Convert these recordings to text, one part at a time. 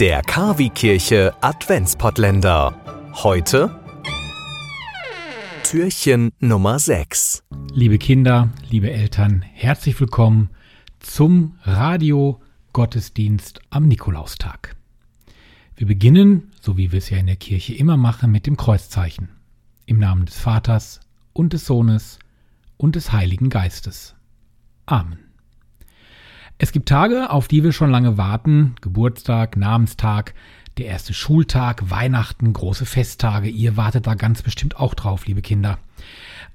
Der Kavi-Kirche Adventspottländer. Heute Türchen Nummer 6. Liebe Kinder, liebe Eltern, herzlich willkommen zum Radio Gottesdienst am Nikolaustag. Wir beginnen, so wie wir es ja in der Kirche immer machen, mit dem Kreuzzeichen. Im Namen des Vaters und des Sohnes und des Heiligen Geistes. Amen. Es gibt Tage, auf die wir schon lange warten. Geburtstag, Namenstag, der erste Schultag, Weihnachten, große Festtage. Ihr wartet da ganz bestimmt auch drauf, liebe Kinder.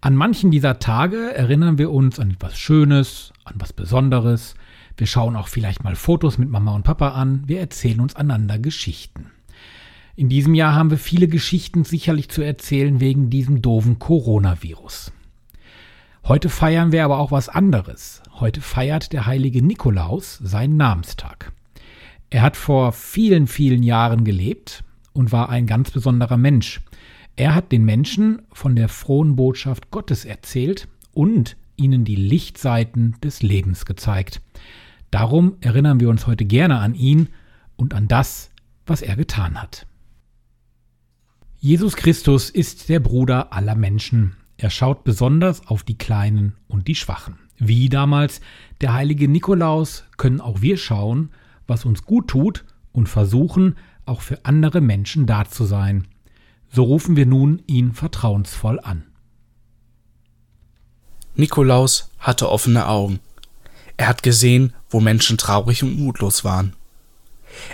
An manchen dieser Tage erinnern wir uns an etwas Schönes, an was Besonderes. Wir schauen auch vielleicht mal Fotos mit Mama und Papa an. Wir erzählen uns einander Geschichten. In diesem Jahr haben wir viele Geschichten sicherlich zu erzählen wegen diesem doofen Coronavirus. Heute feiern wir aber auch was anderes. Heute feiert der heilige Nikolaus seinen Namenstag. Er hat vor vielen, vielen Jahren gelebt und war ein ganz besonderer Mensch. Er hat den Menschen von der frohen Botschaft Gottes erzählt und ihnen die Lichtseiten des Lebens gezeigt. Darum erinnern wir uns heute gerne an ihn und an das, was er getan hat. Jesus Christus ist der Bruder aller Menschen. Er schaut besonders auf die Kleinen und die Schwachen. Wie damals der heilige Nikolaus können auch wir schauen, was uns gut tut und versuchen, auch für andere Menschen da zu sein. So rufen wir nun ihn vertrauensvoll an. Nikolaus hatte offene Augen. Er hat gesehen, wo Menschen traurig und mutlos waren.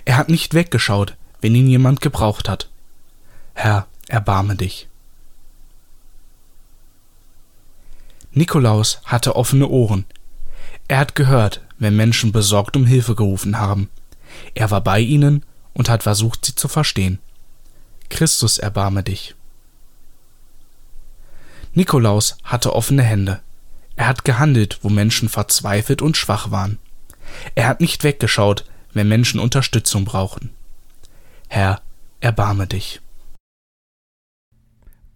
Er hat nicht weggeschaut, wenn ihn jemand gebraucht hat. Herr, erbarme dich. Nikolaus hatte offene Ohren. Er hat gehört, wenn Menschen besorgt um Hilfe gerufen haben. Er war bei ihnen und hat versucht, sie zu verstehen. Christus erbarme dich. Nikolaus hatte offene Hände. Er hat gehandelt, wo Menschen verzweifelt und schwach waren. Er hat nicht weggeschaut, wenn Menschen Unterstützung brauchen. Herr, erbarme dich.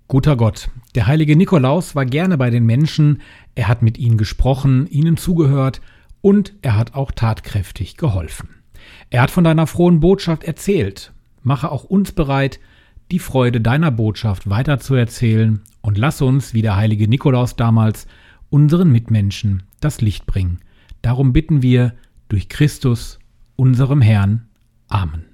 Guter Gott, der heilige Nikolaus war gerne bei den Menschen, er hat mit ihnen gesprochen, ihnen zugehört und er hat auch tatkräftig geholfen. Er hat von deiner frohen Botschaft erzählt. Mache auch uns bereit, die Freude deiner Botschaft weiterzuerzählen und lass uns, wie der heilige Nikolaus damals, unseren Mitmenschen das Licht bringen. Darum bitten wir durch Christus, unserem Herrn. Amen.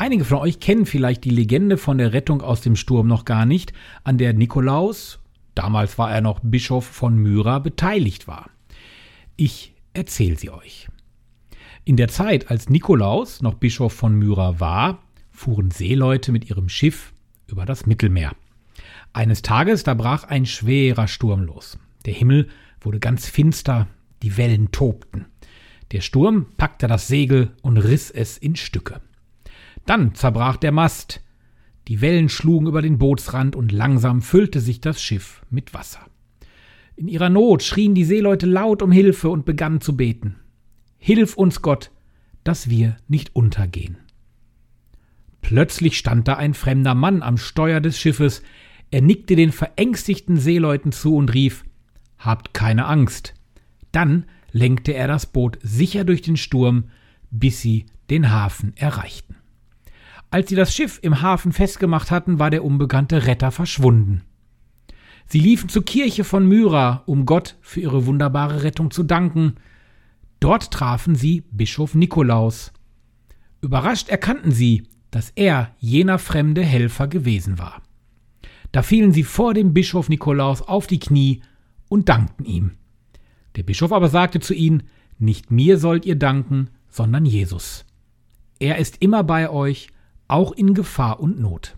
Einige von euch kennen vielleicht die Legende von der Rettung aus dem Sturm noch gar nicht, an der Nikolaus, damals war er noch Bischof von Myra, beteiligt war. Ich erzähle sie euch. In der Zeit, als Nikolaus noch Bischof von Myra war, fuhren Seeleute mit ihrem Schiff über das Mittelmeer. Eines Tages, da brach ein schwerer Sturm los. Der Himmel wurde ganz finster, die Wellen tobten. Der Sturm packte das Segel und riss es in Stücke. Dann zerbrach der Mast. Die Wellen schlugen über den Bootsrand und langsam füllte sich das Schiff mit Wasser. In ihrer Not schrien die Seeleute laut um Hilfe und begannen zu beten. Hilf uns Gott, dass wir nicht untergehen. Plötzlich stand da ein fremder Mann am Steuer des Schiffes, er nickte den verängstigten Seeleuten zu und rief Habt keine Angst. Dann lenkte er das Boot sicher durch den Sturm, bis sie den Hafen erreichten. Als sie das Schiff im Hafen festgemacht hatten, war der unbekannte Retter verschwunden. Sie liefen zur Kirche von Myra, um Gott für ihre wunderbare Rettung zu danken. Dort trafen sie Bischof Nikolaus. Überrascht erkannten sie, dass er jener fremde Helfer gewesen war. Da fielen sie vor dem Bischof Nikolaus auf die Knie und dankten ihm. Der Bischof aber sagte zu ihnen, nicht mir sollt ihr danken, sondern Jesus. Er ist immer bei euch, auch in Gefahr und Not.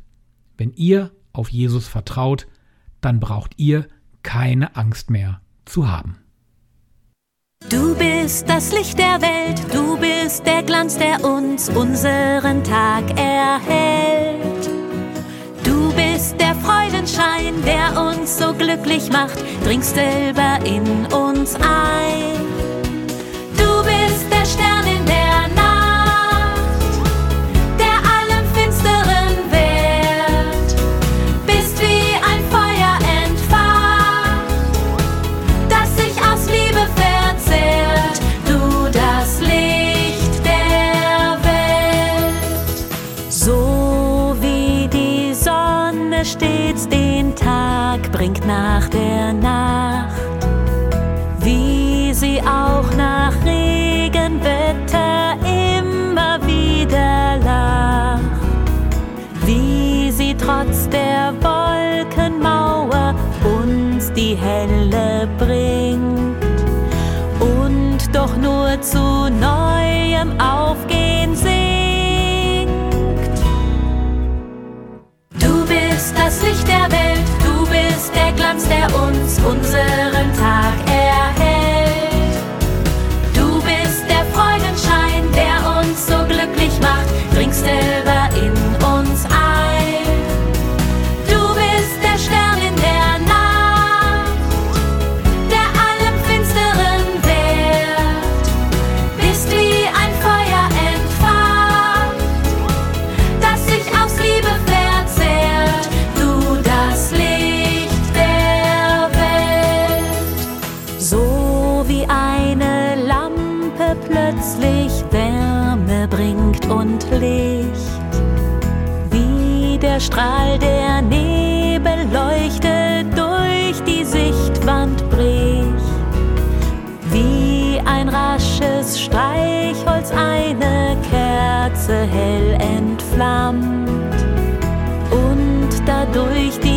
Wenn ihr auf Jesus vertraut, dann braucht ihr keine Angst mehr zu haben. Du bist das Licht der Welt, du bist der Glanz, der uns unseren Tag erhält. Du bist der Freudenschein, der uns so glücklich macht, dringst selber in uns ein. Helle bringt und doch nur zu neuem Aufgehen singt. Du bist das Licht der Welt, du bist der Glanz, der uns unseren Tag plötzlich Wärme bringt und Licht, wie der Strahl der Nebelleuchte durch die Sichtwand bricht, wie ein rasches Streichholz eine Kerze hell entflammt. Und dadurch die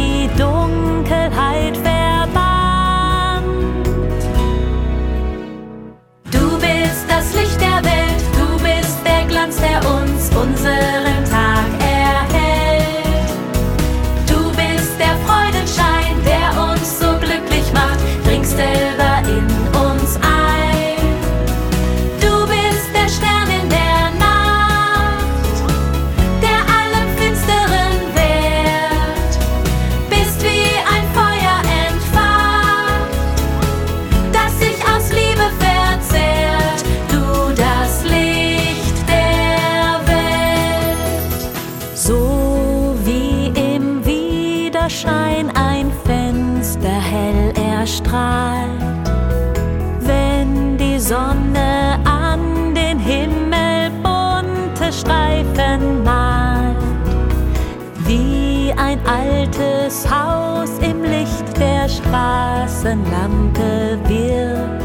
Straßenlampe wirkt,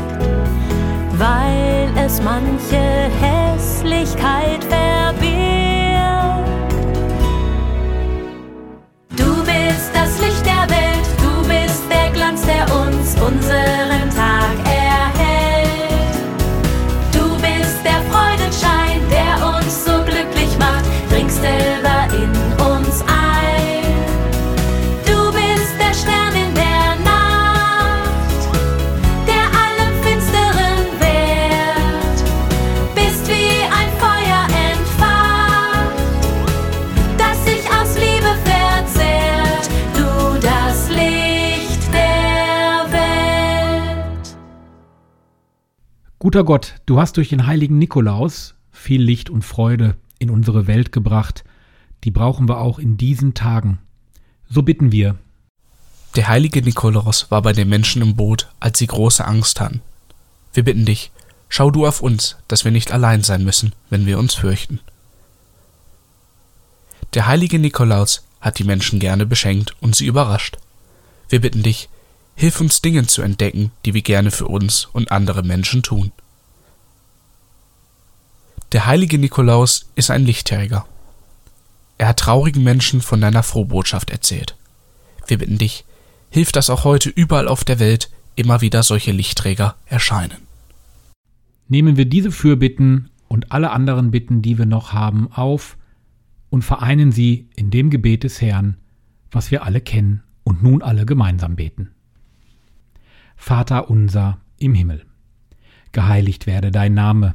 weil es manche Hässlichkeit Guter Gott, du hast durch den heiligen Nikolaus viel Licht und Freude in unsere Welt gebracht. Die brauchen wir auch in diesen Tagen. So bitten wir. Der heilige Nikolaus war bei den Menschen im Boot, als sie große Angst hatten. Wir bitten dich, schau du auf uns, dass wir nicht allein sein müssen, wenn wir uns fürchten. Der heilige Nikolaus hat die Menschen gerne beschenkt und sie überrascht. Wir bitten dich, hilf uns Dinge zu entdecken, die wir gerne für uns und andere Menschen tun. Der heilige Nikolaus ist ein Lichtträger. Er hat traurigen Menschen von deiner Frohbotschaft erzählt. Wir bitten dich, hilf, dass auch heute überall auf der Welt immer wieder solche Lichtträger erscheinen. Nehmen wir diese Fürbitten und alle anderen Bitten, die wir noch haben, auf und vereinen sie in dem Gebet des Herrn, was wir alle kennen und nun alle gemeinsam beten. Vater unser im Himmel, geheiligt werde dein Name,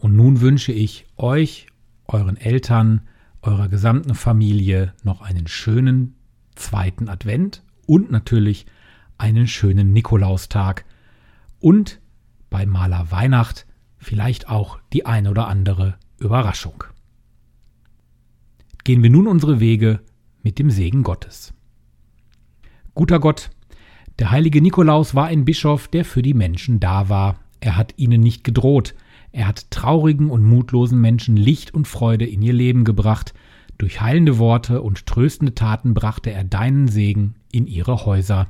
Und nun wünsche ich euch, euren Eltern, eurer gesamten Familie noch einen schönen zweiten Advent und natürlich einen schönen Nikolaustag und bei Maler Weihnacht vielleicht auch die eine oder andere Überraschung gehen wir nun unsere Wege mit dem Segen Gottes. Guter Gott, der heilige Nikolaus war ein Bischof, der für die Menschen da war. Er hat ihnen nicht gedroht. Er hat traurigen und mutlosen Menschen Licht und Freude in ihr Leben gebracht. Durch heilende Worte und tröstende Taten brachte er deinen Segen in ihre Häuser.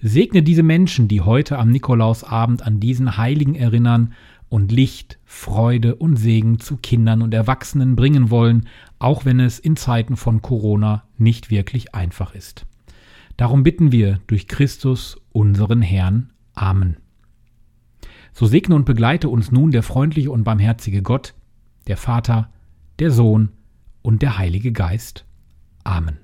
Segne diese Menschen, die heute am Nikolausabend an diesen Heiligen erinnern und Licht, Freude und Segen zu Kindern und Erwachsenen bringen wollen, auch wenn es in Zeiten von Corona nicht wirklich einfach ist. Darum bitten wir durch Christus, unseren Herrn. Amen. So segne und begleite uns nun der freundliche und barmherzige Gott, der Vater, der Sohn und der Heilige Geist. Amen.